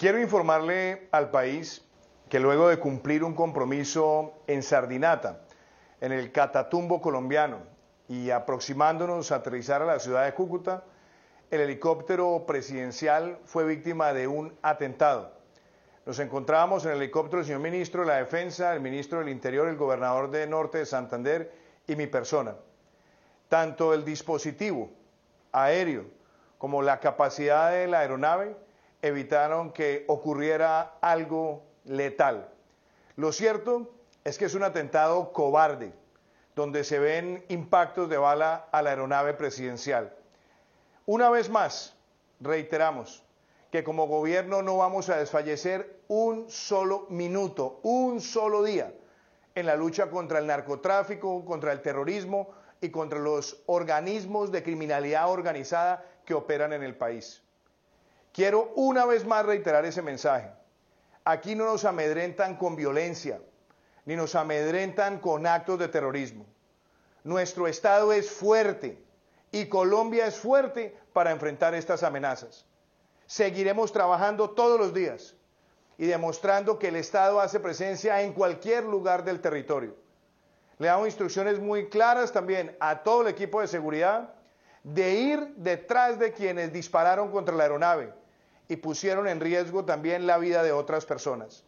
Quiero informarle al país que luego de cumplir un compromiso en Sardinata, en el Catatumbo colombiano, y aproximándonos a aterrizar a la ciudad de Cúcuta, el helicóptero presidencial fue víctima de un atentado. Nos encontrábamos en el helicóptero del señor ministro de la Defensa, el ministro del Interior, el gobernador de Norte de Santander y mi persona. Tanto el dispositivo aéreo como la capacidad de la aeronave evitaron que ocurriera algo letal. Lo cierto es que es un atentado cobarde, donde se ven impactos de bala a la aeronave presidencial. Una vez más, reiteramos que como gobierno no vamos a desfallecer un solo minuto, un solo día en la lucha contra el narcotráfico, contra el terrorismo y contra los organismos de criminalidad organizada que operan en el país. Quiero una vez más reiterar ese mensaje. Aquí no nos amedrentan con violencia, ni nos amedrentan con actos de terrorismo. Nuestro Estado es fuerte y Colombia es fuerte para enfrentar estas amenazas. Seguiremos trabajando todos los días y demostrando que el Estado hace presencia en cualquier lugar del territorio. Le damos instrucciones muy claras también a todo el equipo de seguridad de ir detrás de quienes dispararon contra la aeronave y pusieron en riesgo también la vida de otras personas.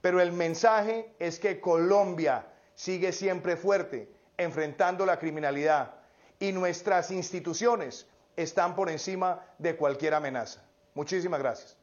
Pero el mensaje es que Colombia sigue siempre fuerte enfrentando la criminalidad y nuestras instituciones están por encima de cualquier amenaza. Muchísimas gracias.